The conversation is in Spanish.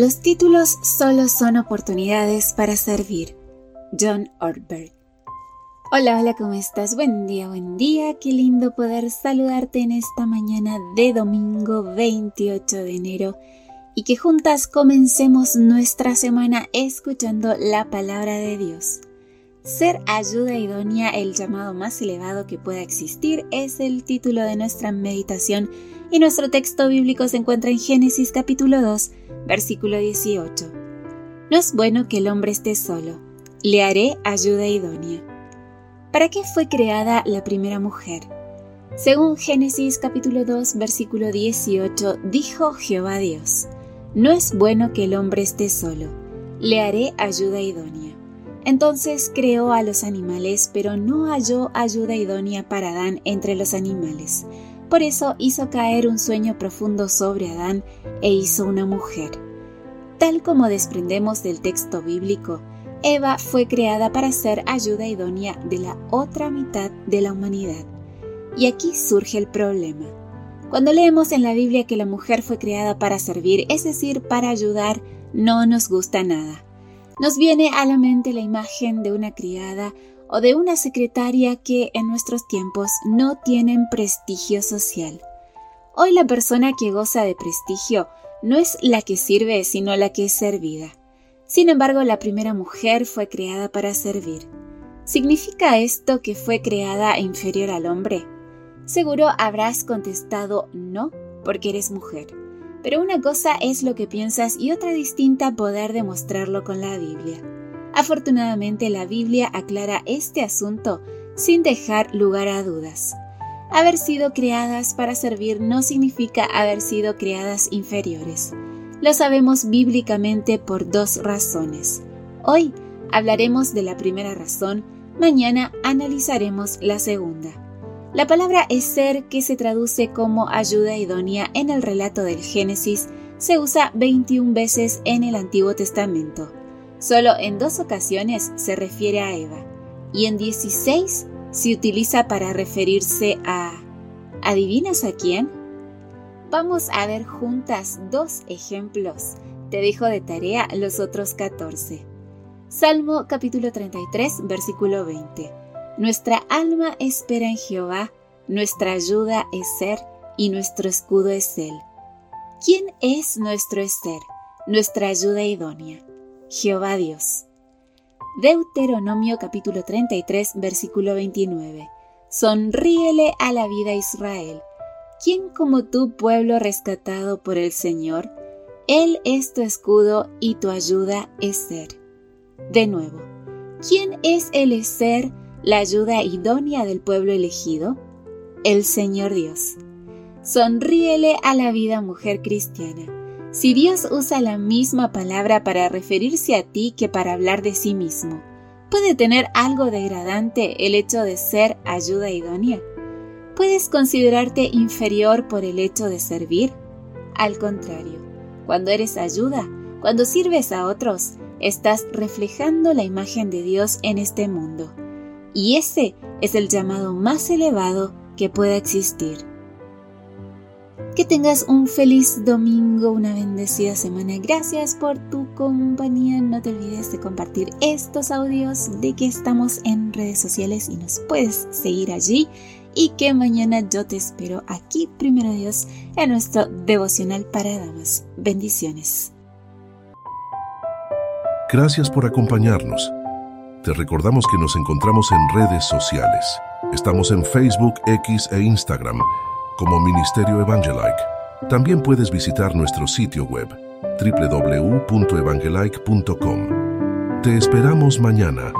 Los títulos solo son oportunidades para servir. John Ortberg. Hola, hola, ¿cómo estás? Buen día, buen día. Qué lindo poder saludarte en esta mañana de domingo 28 de enero y que juntas comencemos nuestra semana escuchando la palabra de Dios. Ser ayuda idónea, el llamado más elevado que pueda existir, es el título de nuestra meditación y nuestro texto bíblico se encuentra en Génesis capítulo 2, versículo 18. No es bueno que el hombre esté solo, le haré ayuda idónea. ¿Para qué fue creada la primera mujer? Según Génesis capítulo 2, versículo 18, dijo Jehová Dios, No es bueno que el hombre esté solo, le haré ayuda idónea. Entonces creó a los animales, pero no halló ayuda idónea para Adán entre los animales. Por eso hizo caer un sueño profundo sobre Adán e hizo una mujer. Tal como desprendemos del texto bíblico, Eva fue creada para ser ayuda idónea de la otra mitad de la humanidad. Y aquí surge el problema. Cuando leemos en la Biblia que la mujer fue creada para servir, es decir, para ayudar, no nos gusta nada. Nos viene a la mente la imagen de una criada o de una secretaria que en nuestros tiempos no tienen prestigio social. Hoy la persona que goza de prestigio no es la que sirve, sino la que es servida. Sin embargo, la primera mujer fue creada para servir. ¿Significa esto que fue creada inferior al hombre? Seguro habrás contestado no, porque eres mujer. Pero una cosa es lo que piensas y otra distinta poder demostrarlo con la Biblia. Afortunadamente la Biblia aclara este asunto sin dejar lugar a dudas. Haber sido creadas para servir no significa haber sido creadas inferiores. Lo sabemos bíblicamente por dos razones. Hoy hablaremos de la primera razón, mañana analizaremos la segunda. La palabra ser, que se traduce como ayuda idónea en el relato del Génesis, se usa 21 veces en el Antiguo Testamento. Solo en dos ocasiones se refiere a Eva y en 16 se utiliza para referirse a... ¿Adivinas a quién? Vamos a ver juntas dos ejemplos. Te dejo de tarea los otros 14. Salmo capítulo 33, versículo 20. Nuestra alma espera en Jehová, nuestra ayuda es ser y nuestro escudo es él. ¿Quién es nuestro ser? Nuestra ayuda idónea. Jehová Dios. Deuteronomio capítulo 33 versículo 29. Sonríele a la vida Israel. ¿Quién como tu pueblo rescatado por el Señor? Él es tu escudo y tu ayuda es ser. De nuevo, ¿quién es el ser, la ayuda idónea del pueblo elegido? El Señor Dios. Sonríele a la vida mujer cristiana si Dios usa la misma palabra para referirse a ti que para hablar de sí mismo, ¿puede tener algo degradante el hecho de ser ayuda idónea? ¿Puedes considerarte inferior por el hecho de servir? Al contrario, cuando eres ayuda, cuando sirves a otros, estás reflejando la imagen de Dios en este mundo. Y ese es el llamado más elevado que pueda existir. Que tengas un feliz domingo, una bendecida semana. Gracias por tu compañía. No te olvides de compartir estos audios de que estamos en redes sociales y nos puedes seguir allí. Y que mañana yo te espero aquí, primero Dios, en nuestro devocional para damas. Bendiciones. Gracias por acompañarnos. Te recordamos que nos encontramos en redes sociales. Estamos en Facebook, X e Instagram como Ministerio Evangelike. También puedes visitar nuestro sitio web www.evangelike.com. Te esperamos mañana